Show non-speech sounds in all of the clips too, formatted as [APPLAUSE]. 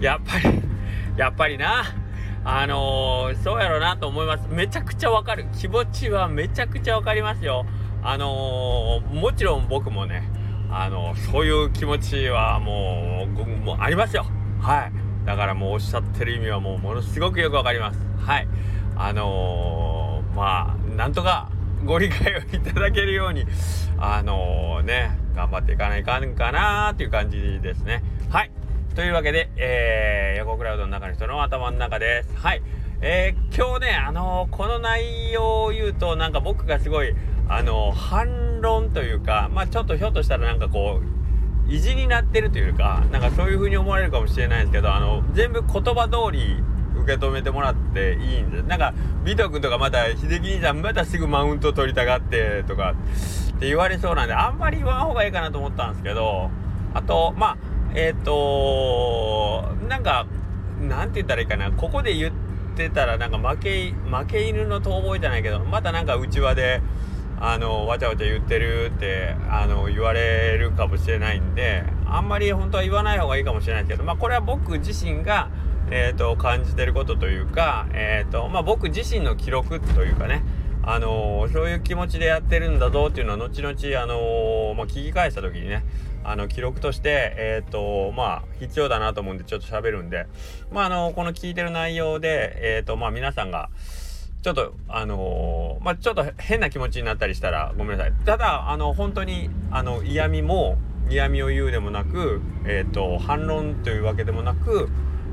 や、っぱり、[LAUGHS] やっぱりな。あのー、そうやろうなと思います。めちゃくちゃわかる。気持ちはめちゃくちゃわかりますよ。あのー、もちろん僕もね、あのー、そういう気持ちはもう、もうありますよ。はい。だからもうおっしゃってる意味はもうものすごくよくわかります。はい。あのまあ、なんとかご理解をいただけるように、あのね、頑張っていかないかんかなーっていう感じですね。はい。というわけで、えー、横クラウドの中の人の頭の中です。はい。えー、今日ね、あのー、この内容を言うと、なんか僕がすごい、あのー、反論というか、まあちょっとひょっとしたらなんかこう、意地になってるというか、なんかそういう風に思われるかもしれないんですけど、あの、全部言葉通り受け止めてもらっていいんです。なんか、ビト君とかまた、秀樹兄さんまたすぐマウント取りたがってとかって言われそうなんで、あんまり言わん方がいいかなと思ったんですけど、あと、まあ、えっ、ー、となんか、なんて言ったらいいかな、ここで言ってたら、なんか負け、負け犬の遠吠えじゃないけど、またなんか内輪で、あの、わちゃわちゃ言ってるって、あの、言われるかもしれないんで、あんまり本当は言わない方がいいかもしれないけど、まあ、これは僕自身が、えーと、感じてることというか、えーとまあ、僕自身の記録というかね、あのー、そういう気持ちでやってるんだぞっていうのは後々、あのー、まあ、聞き返した時にねあの記録として、えーとまあ、必要だなと思うんでちょっと喋るんで、まああのこの聞いてる内容で、えーとまあ、皆さんがちょっとあのまあ、ちょっと変な気持ちになったりしたらごめんなさい。ただあの本当にあの嫌味も嫌味を言うでもなく、えーと反論というわけでもなく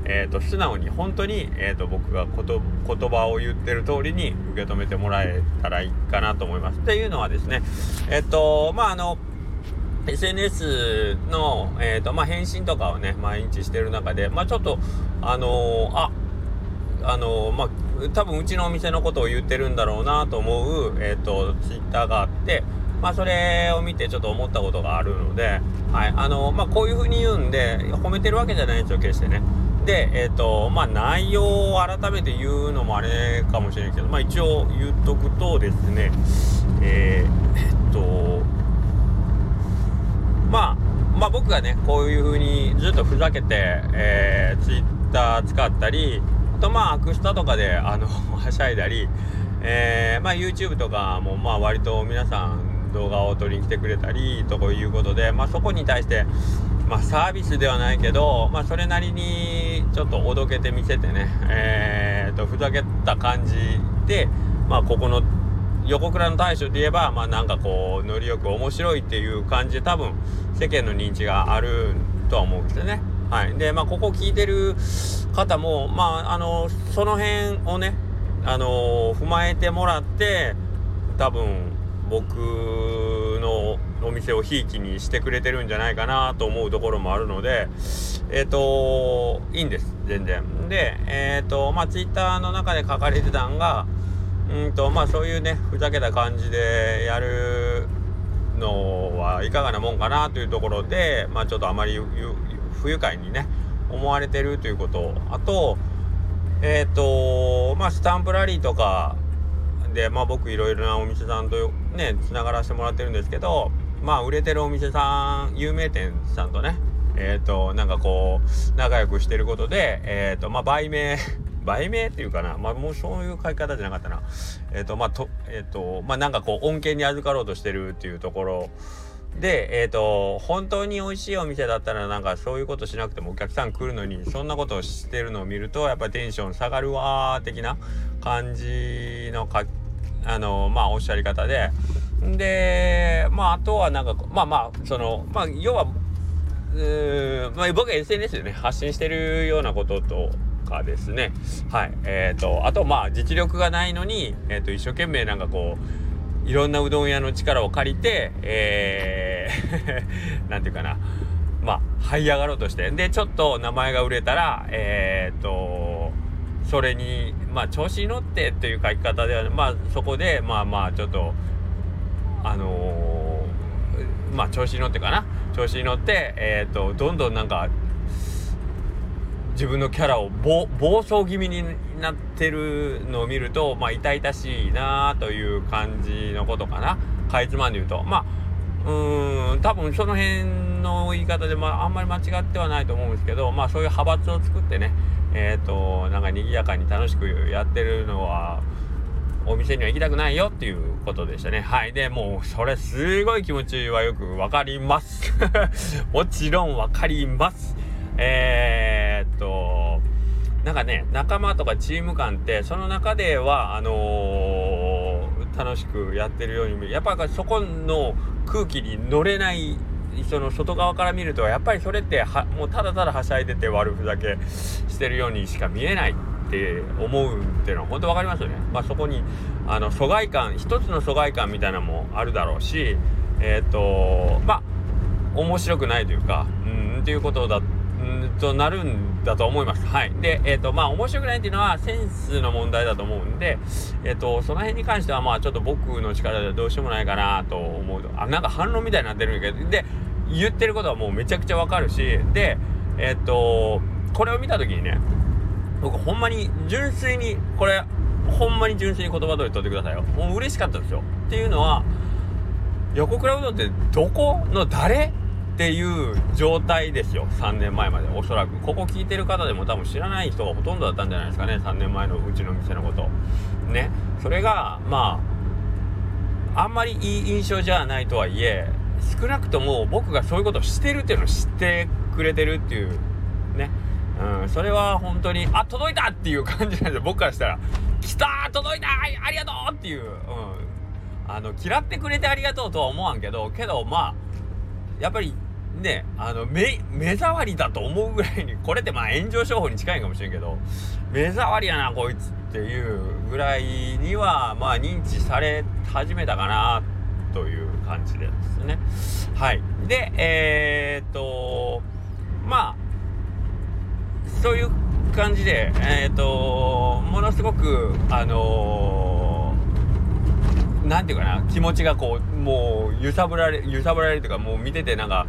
えーと、素直に本当に、えーと、僕がこと言葉を言ってる通りに受け止めてもらえたらいいかなと思います。っていうのはですねえっ、ー、とまああの SNS の、えーとまあ、返信とかをね毎日してる中で、まあ、ちょっとあのー、ああのー、まあ多分うちのお店のことを言ってるんだろうなと思う、えーと、ツイッターがあって、まあ、それを見てちょっと思ったことがあるので、はいあのまあ、こういうふうに言うんで褒めてるわけじゃないんですよ決してね。で、えっ、ー、と、まあ、内容を改めて言うのもあれかもしれないけど、まあ、一応言っとくとですね、えー、えっと、まあ、まあ、僕がね、こういう風にずっとふざけて、えー、ツイッター使ったり、あと、まあ、アクスタとかで、あの、[LAUGHS] はしゃいだり、えー、まあ、YouTube とかも、まあ、割と皆さん動画を撮りに来てくれたり、ということで、まあ、そこに対して、まあ、サービスではないけど、まあ、それなりにちょっとおどけてみせてね、えーと、ふざけた感じで、まあ、ここの横倉の大将で言えば、まあ、なんかこうノリよく面白いっていう感じで多分世間の認知があるとは思うんですよね。はい、でまあここ聞いてる方もまああのその辺をねあの踏まえてもらって多分僕のお店をひいきにしてくれてるんじゃないかなと思うところもあるのでえっ、ー、といいんです。全然。でえっ、ー、とまあツイッターの中で書かれてたんがうんとまあそういうねふざけた感じでやるのはいかがなもんかなというところでまあちょっとあまり不愉快にね思われてるということ。あとえっ、ー、とまあスタンプラリーとかでまあ僕いろいろなお店さんとねつながらせてもらってるんですけどまあ売れてるお店さん有名店さんとねえっ、ー、となんかこう仲良くしてることでえっ、ー、とまあ売名 [LAUGHS] 売名っていうかなまあもうそういう書き方じゃなかったな。えっ、ー、とまあとえっ、とまあなんかこう恩恵に預かろうとしてるっていうところで、えっ、ー、と、本当に美味しいお店だったらなんかそういうことしなくてもお客さん来るのに、そんなことをしてるのを見ると、やっぱテンション下がるわー的な感じのか、あの、まあおっしゃり方で、で、まあ、あとはなんか、まあまあ、その、まあ、要は、うまあ、僕は SNS でね、発信してるようなこととかですね。はい。えっ、ー、と、あと、まあ、実力がないのに、えっ、ー、と、一生懸命なんかこう、いろんなうどん屋の力を借りて、えー [LAUGHS] なんていうかな、まあ、這い上がろうとして、で、ちょっと名前が売れたら、えっ、ー、と、それに、まあ、調子に乗ってっていう書き方では、まあ、そこで、まあまあ、ちょっと、あのー、まあ調子に乗ってかな。調子に乗ってえっ、ー、とどんどんなんか自分のキャラを暴走気味になってるのを見るとまあ痛々しいなという感じのことかな。かいつまんで言うと。まあうん多分その辺の言い方で、まあ、あんまり間違ってはないと思うんですけどまあそういう派閥を作ってねえっ、ー、となんか賑やかに楽しくやってるのはお店には行きたくないよっていうことでしたね。はい。で、もう、それすごい気持ちはよくわかります。[LAUGHS] もちろんわかります。えー、っと、なんかね、仲間とかチーム感って、その中では、あのー、楽しくやってるように見える。やっぱそこの空気に乗れないその外側から見るとやっぱりそれってはもうただただはしゃいでて悪ふざけしてるようにしか見えないって思うっていうのは本当分かりますよね。まあ、そこにあの疎外感一つの疎外感みたいなのもあるだろうしえっ、ー、とまあ面白くないというかうんっていうことだうんとなるんだと思います。はい。で、えっ、ー、と、まあ、面白くないっていうのはセンスの問題だと思うんで、えっ、ー、と、その辺に関しては、まあ、ちょっと僕の力ではどうしようもないかなと思うと、あ、なんか反論みたいになってるんだけど、で、言ってることはもうめちゃくちゃわかるし、で、えっ、と、これを見た時にね、僕ほんまに純粋にこれほんまに純粋に言葉通り取ってくださいよ。もう嬉しかったですよ。っていうのは横倉うどんってどこの誰っていう状態ですよ。3年前まで。おそらく。ここ聞いてる方でも多分知らない人がほとんどだったんじゃないですかね。3年前のうちの店のこと。ね。それがまああんまりいい印象じゃないとはいえ少なくとも僕がそういうことをしてるっていうのを知ってくれてるっていうねうん、それは本当に、あ、届いたっていう感じなんで。僕からしたら、来た届いたありがとうっていう、うん。あの、嫌ってくれてありがとうとは思わんけど、けど、まあ、やっぱり、ね、あの、目、目障りだと思うぐらいに、これってまあ炎上商法に近いかもしれんけど、目障りやな、こいつっていうぐらいには、まあ認知され始めたかな、という感じでですね。はい。で、えー、っと、まあ、そういう感じで、えっ、とものすごくあのー、なんていうかな気持ちがこうもう揺さぶられ揺さぶられるというかもう見ててなんか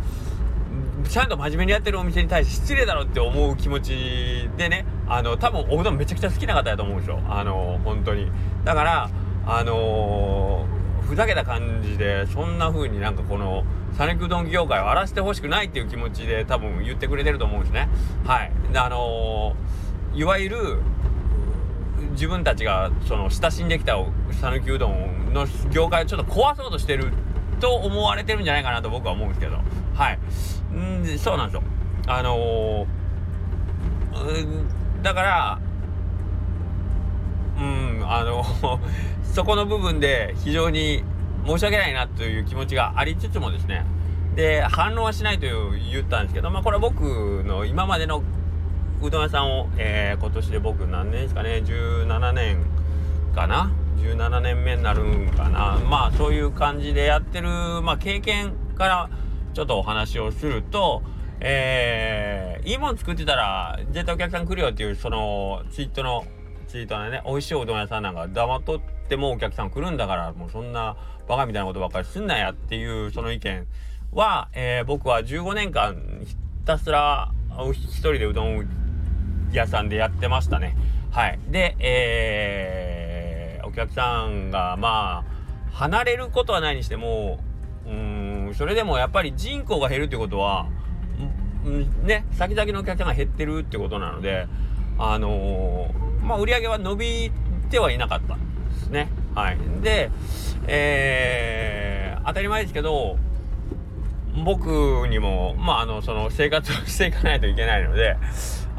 ちゃんと真面目にやってるお店に対して失礼だろって思う気持ちでねあの多分おうどんめちゃくちゃ好きな方やと思うんですよあの本当にだからあのー、ふざけた感じでそんな風になんかこの讃岐うどん業界を荒らしてほしくないっていう気持ちで多分言ってくれてると思うんですね。はい。あのー、いわゆる自分たちがその親しんできた讃岐うどんの業界をちょっと壊そうとしてると思われてるんじゃないかなと僕は思うんですけど。はい。んそうなんですよ。あのー、だから、うん、あのそこの部分で非常に申し訳ないなという気持ちがありつつもですね、で、反論はしないという言ったんですけど、まあこれは僕の今までのうどん屋さんを、えー、今年で僕何年ですかね、17年かな ?17 年目になるんかな。まあそういう感じでやってる、まあ経験からちょっとお話をすると、えー、いいもん作ってたら絶対お客さん来るよっていうそのツイートのツイートのね美味しいうどん屋さんなんか黙っとってもお客さん来るんだからもうそんなバカみたいなことばっかりすんなやっていうその意見は、えー、僕は15年間ひたすら一人でうどん屋さんでやってましたね。はい。で、えー、お客さんがまあ離れることはないにしてもうんそれでもやっぱり人口が減るってことはね先々のお客さんが減ってるってことなのであのー、まあ売り上げは伸びてはいなかったですね。はい。で、えー、当たり前ですけど、僕にも、まあ、あの、その生活を [LAUGHS] していかないといけないので、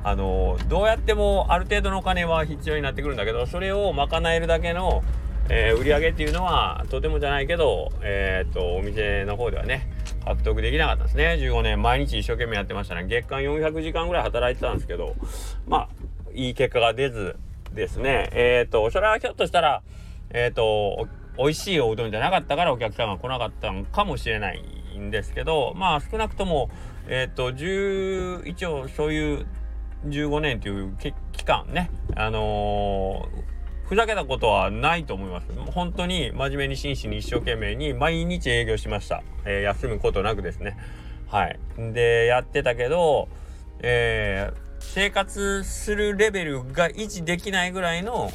あの、どうやってもある程度のお金は必要になってくるんだけど、それを賄えるだけの、えー、売り上げっていうのは、とてもじゃないけど、えー、っと、お店の方ではね、獲得できなかったんですね。15年、毎日一生懸命やってましたね。月間400時間ぐらい働いてたんですけど、まあ、いい結果が出ずですね、えー、っと、それはひょっとしたら、えっ、ー、と、美味しいおうどんじゃなかったからお客さんが来なかったのかもしれないんですけど、まあ少なくとも、えっ、ー、と、10、一応そういう15年という期間ね、あの、ふざけたことはないと思います。本当に真面目に真摯に一生懸命に毎日営業しました。えー、休むことなくですね。はい。で、やってたけど、えー、生活するレベルが維持できないぐらいの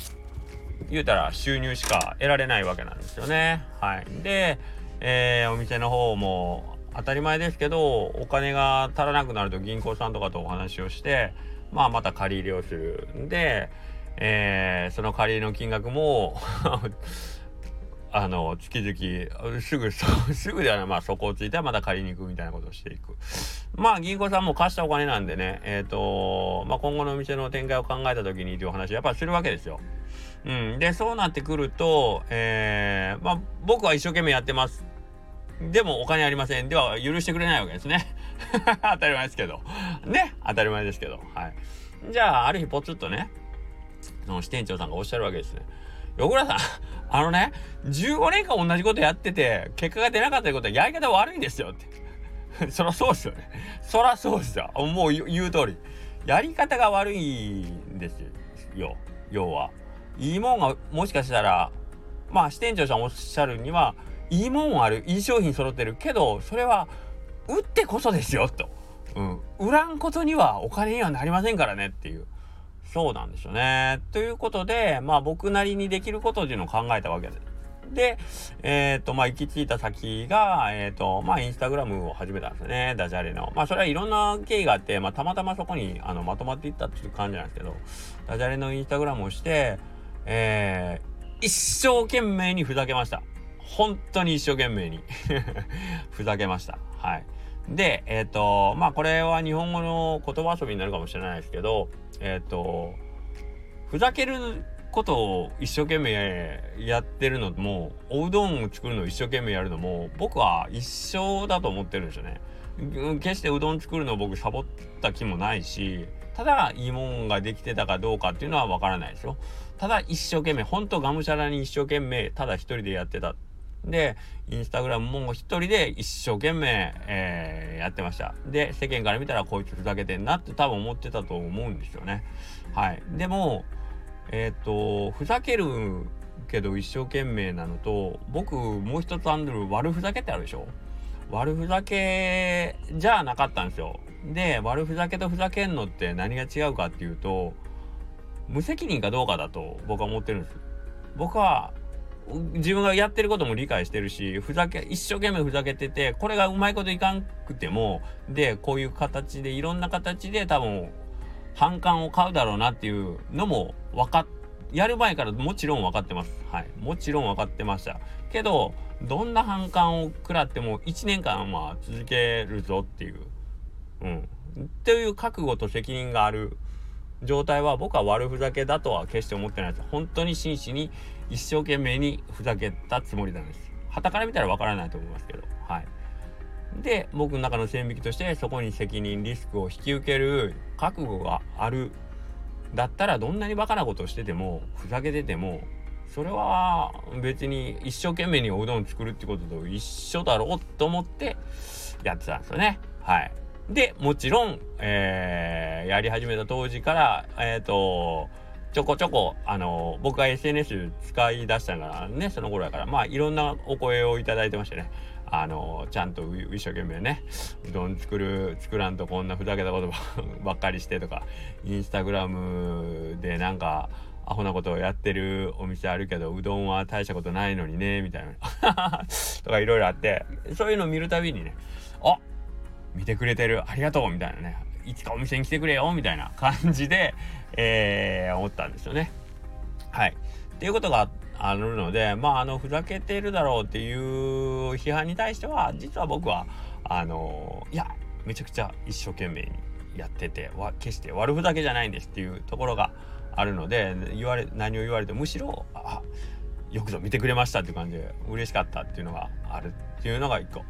言うたら収入しか得られないわけなんですよね。はい。で、えー、お店の方も当たり前ですけどお金が足らなくなると銀行さんとかとお話をしてまあまた借り入れをするんで、えー、その借り入れの金額も [LAUGHS] あの月々すぐ [LAUGHS] すぐではない。まあそこをついてはまた借りに行くみたいなことをしていく。まあ銀行さんも貸したお金なんでね。えっ、ー、とまあ今後のお店の展開を考えた時にという話やっぱするわけですよ。うん。でそうなってくるとえー、まあ僕は一生懸命やってます。でもお金ありません。では許してくれないわけですね。[LAUGHS] 当たり前ですけど。ね？当たり前ですけど。はい。じゃあある日ポツッとねその支店長さんがおっしゃるわけですね。横倉さん、[LAUGHS] あのね、15年間同じことやってて、結果が出なかったことはやり方悪いんですよって。[LAUGHS] そらそうですよね。そらそうですよ。もう言う通り。やり方が悪いんですよ。要は。いいもんがもしかしたら、まあ支店長さんおっしゃるには、いいもんある、いい商品揃ってるけど、それは売ってこそですよ、と。うん。売らんことにはお金にはなりませんからねっていう。そうなんですよね。ということで、まあ僕なりにできることっていうのを考えたわけです。で、えっ、ー、と、まあ行き着いた先が、えっ、ー、と、まあインスタグラムを始めたんですね。ダジャレの。まあそれはいろんな経緯があって、まあたまたまそこにあのまとまっていったっていう感じなんですけど、ダジャレのインスタグラムをして、えー、一生懸命にふざけました。本当に一生懸命に [LAUGHS] ふざけました。はい。で、えっ、ー、と、まあこれは日本語の言葉遊びになるかもしれないですけど、えっ、ー、とふざけることを一生懸命やってるのもおうどんを作るのを一生懸命やるのも僕は一緒だと思ってるんですよね。決してうどん作るのを僕サボった気もないしただいいもんができてたかどうかっていうのはわからないですよ。ただ一生懸命ほんとがむしゃらに一生懸命ただ一人でやってたで、インスタグラムも一人で一生懸命、えー、やってました。で、世間から見たらこいつふざけてんなって多分思ってたと思うんですよね。はい。でも、えっ、と、ふざけるけど一生懸命なのと、僕もう一つアンドル悪ふざけってあるでしょ？悪ふざけじゃなかったんですよ。で、悪ふざけとふざけんのって何が違うかっていうと、無責任かどうかだと僕は思ってるんです。僕は自分がやってることも理解してるし、ふざけ、一生懸命ふざけてて、これがうまいこといかんくても、で、こういう形で、いろんな形で多分、反感を買うだろうなっていうのも分かっ、やる前からもちろん分かってます。はい。もちろん分かってました。けど、どんな反感を食らっても1年間は続けるぞっていう、うん。っていう覚悟と責任がある状態は僕は悪ふざけだとは決して思ってないです。本当に真摯に一生懸命にふざけたつもりなんです。旗から見たらわからないと思いますけど。はい。で、僕の中の線引きとして、そこに責任、リスクを引き受ける覚悟がある。だったら、どんなにバカなことをしてても、ふざけてても、それは別に一生懸命におうどん作るってことと一緒だろうと思ってやってたんですよね。はい。で、もちろん、えー、やり始めた当時から、えっ、ー、と、ちょこちょこ、あの、僕が SNS 使い出したのがね、その頃やから、まあ、いろんなお声をいただいてましてね、あの、ちゃんと一生懸命ね、うどん作る、作らんとこんなふざけたこと [LAUGHS] ばっかりしてとか、インスタグラムでなんか、アホなことをやってるお店あるけど、うどんは大したことないのにね、みたいな。[LAUGHS] とかいろいろあって、そういうのを見るたびにね、あ見てくれてる、ありがとうみたいなね、いつかお店に来てくれよみたいな感じで、えー、思ったんですよね。はい。っていうことがあるので、まあ、あの、ふざけてるだろうっていう批判に対しては、実は僕は、あの、いや、めちゃくちゃ一生懸命にやってて、わ決して悪ふざけじゃないんですっていうところがあるので、言われ、何を言われてむしろ、あ、よくぞ見てくれましたっていう感じで嬉しかったっていうのがあるっていうのが一個。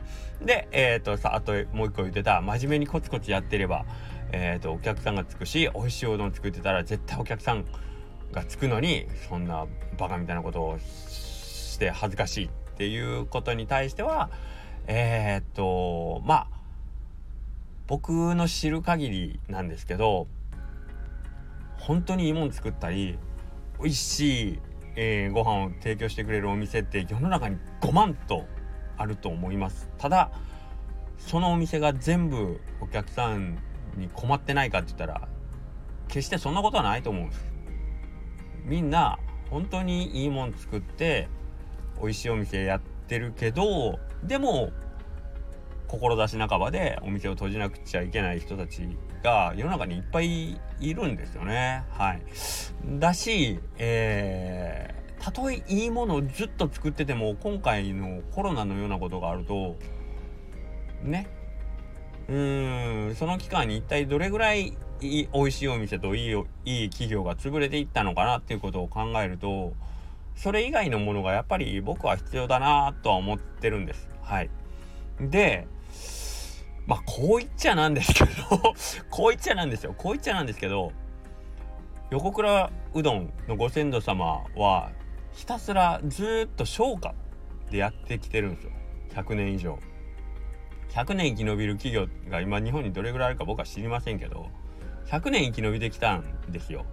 で、えっ、ー、とさ、あともう一個言ってた、真面目にコツコツやってれば、え、ー、と、お客さんがつくし、美味しいおうどん作ってたら絶対お客さんがつくのに、そんなバカみたいなことをして恥ずかしいっていうことに対しては、えっ、ー、と、まあ、僕の知る限りなんですけど、本当にいいもん作ったり、美味しいえー、ご飯を提供してくれるお店って世の中に5万とあると思います。ただそのお店が全部お客さんに困ってないかって言ったら決してそんなことはないと思うんですみんな本当にいいもん作って美味しいお店やってるけどでも志半ばでお店を閉じなくちゃいけない人たちが世の中にいっぱいいるんですよね。はい、だし、えー、たとえいいものをずっと作ってても今回のコロナのようなことがあるとねうんその期間に一体どれぐらいい美味しいお店といいいい企業が潰れていったのかなっていうことを考えるとそれ以外のものがやっぱり僕は必要だなとは思ってるんです。はい。で、まあこう言っちゃなんですけど [LAUGHS] こう言っちゃなんですよ。こう言っちゃなんですけど、横倉うどんのご先祖様はひたすらずっと商家でやってきてるんですよ。100年以上。100年生き延びる企業が今日本にどれぐらいあるか僕は知りませんけど100年生き延びてきたんですよ。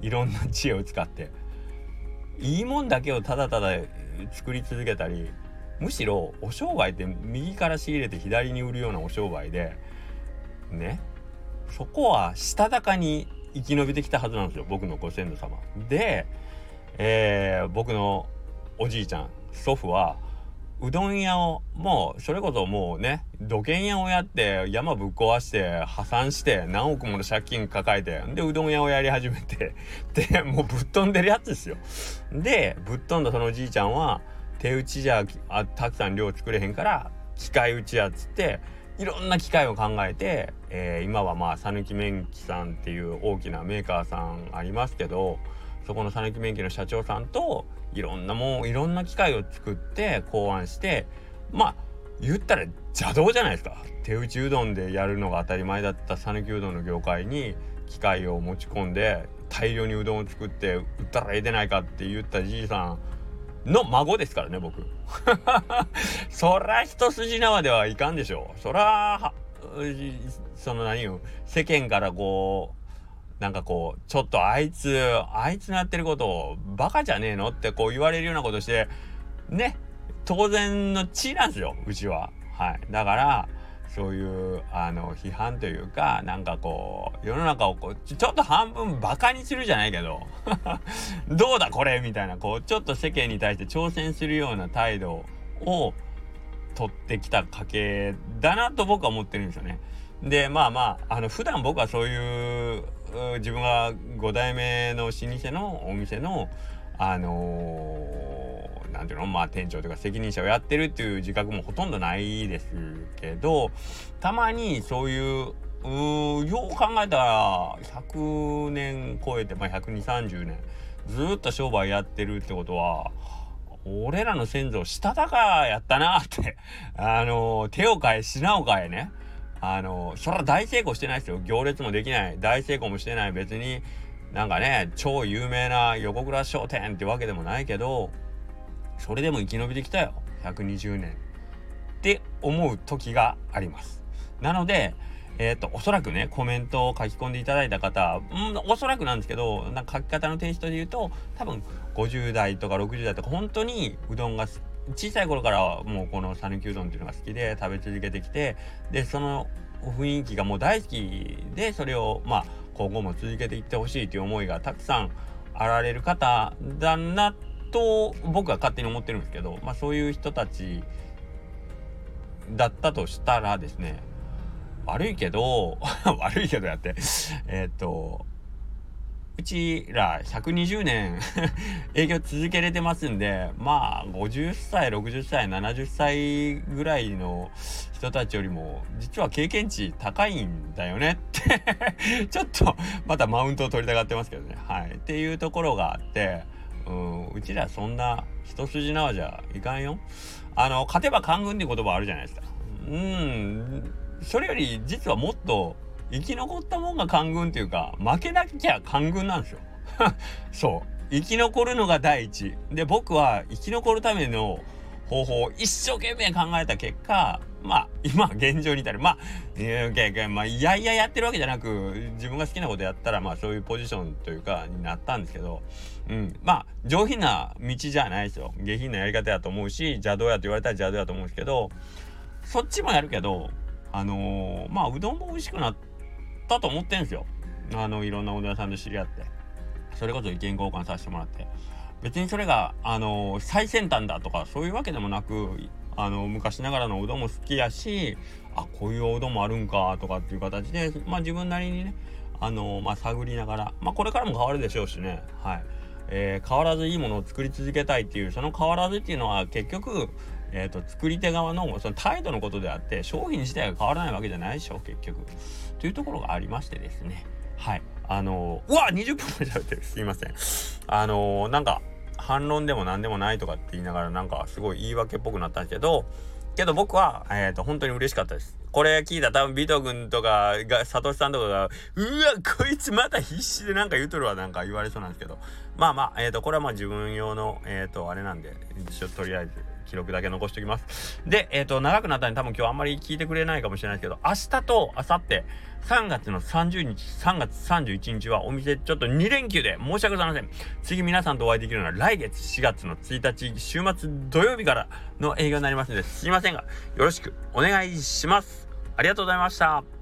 いろんな知恵を使って。いいもんだけをただただ作り続けたりむしろお商売って右から仕入れて左に売るようなお商売でね。そこはしたたかに生き延びてきたはずなんですよ。僕のご先祖様。で、えー、僕のおじいちゃん祖父はうどん屋をもうそれこそもうね土建屋をやって山ぶっ壊して破産して何億もの借金抱えてでうどん屋をやり始めて [LAUGHS] でもうぶっ飛んでるやつですよ。でぶっ飛んだそのおじいちゃんは手打ちじゃあたくさん量作れへんから機械打ちやっつっていろんな機械を考えて、えー、今はまあ讃岐麺機さんっていう大きなメーカーさんありますけどそこの讃岐麺機の社長さんといろんなもういろんな機械を作って考案してまあ言ったら邪道じゃないですか。手打ちうどんでやるのが当たり前だった讃岐うどんの業界に機械を持ち込んで大量にうどんを作って売ったらええでないかって言ったじいさんの孫ですからね僕。[LAUGHS] そら一筋縄ではいかんでしょう。そらその何よ世間からこうなんかこう、ちょっとあいつ、あいつのやってることをバカじゃねえのってこう言われるようなことして、ね、当然の地なんですよ、うちは。はい。だから、そういう、あの、批判というか、なんかこう、世の中をこう、ちょっと半分バカにするじゃないけど、[LAUGHS] どうだこれみたいな、こう、ちょっと世間に対して挑戦するような態度を取ってきた家系だなと僕は思ってるんですよね。で、まあまあ、あの、普段僕はそういう自分が5代目の老舗のお店のあのー、ていうのまあ店長というか責任者をやってるっていう自覚もほとんどないですけどたまにそういううよう考えたら100年超えて、まあ、12030年ずっと商売やってるってことは俺らの先祖したたかやったなってあのー、手を変え品を変えね。あの、そら大成功してないですよ。行列もできない。大成功もしてない。別になんかね、超有名な横倉商店ってわけでもないけど、それでも生き延びてきたよ。120年。って思う時があります。なので、えっ、と、おそらくね、コメントを書き込んでいただいた方、うん、おそらくなんですけど、なんか書き方のテイストで言うと、多分50代とか60代とか、本当にうどんが好き小さい頃からもうこの讃岐うどんっていうのが好きで食べ続けてきてでその雰囲気がもう大好きでそれをまあ今後も続けていってほしいという思いがたくさんあられる方だなと僕は勝手に思ってるんですけど、まあ、そういう人たちだったとしたらですね悪いけど [LAUGHS] 悪いけどやってえっとうちら120年 [LAUGHS] 営業続けれてますんでまあ50歳60歳70歳ぐらいの人たちよりも実は経験値高いんだよね [LAUGHS] ってちょっとまたマウントを取りたがってますけどね。はい。っていうところがあってうんうちらそんな一筋縄じゃいかんよ。あの勝てば官軍って言葉あるじゃないですか。うんそれより実はもっと生き残ったもんが官軍っていうか負けなきゃ官軍なんですよ。[LAUGHS] そう。生き残るのが第一。で僕は生き残るための方法を一生懸命考えた結果まあ今現状に至る。まあいやまあいやいややってるわけじゃなく自分が好きなことやったらまあそういうポジションというかになったんですけどうん。まあ上品な道じゃないですよ。下品なやり方やと思うし邪道やと言われたら邪道やと思うんですけどそっちもやるけどあのー、まあうどんも美味しくなってったと思ってんすよ。あの、いろんなおど屋さんと知り合って。それこそ意見交換させてもらって。別にそれが、あの最先端だとかそういうわけでもなくあの昔ながらのおうどんも好きやしあこういうおうどんもあるんかとかっていう形で、まあ、自分なりにねあのまあ、探りながら、まあ、これからも変わるでしょうしね、はいえー、変わらずいいものを作り続けたいっていうその変わらずっていうのは結局、えーと、作り手側のその態度のことであって商品自体が変わらないわけじゃないでしょ結局。というところがありましてですねはいあのー、うわ20分も喋ってるすいませんあの、なんか反論でも何でもないとかって言いながらなんかすごい言い訳っぽくなったんですけどけど僕は、えっ、ー、と、本当に嬉しかったです。これ聞いた多分ビト君とかが、サトシさんとかが、うわ、こいつまた必死でなんか言うとるわなんか言われそうなんですけど。まあまあ、えっ、ー、と、これはまあ自分用の、えっ、ー、と、あれなんで、ちょとりあえず記録だけ残しておきます。で、えっ、ー、と、長くなったんで多分今日あんまり聞いてくれないかもしれないですけど、明日と明後日、3月の30日、3月31日はお店ちょっと2連休で申し訳ございません。次皆さんとお会いできるのは来月4月の1日、週末土曜日からの営業になりますので、すいませんが、よろしくお願いします。ありがとうございました。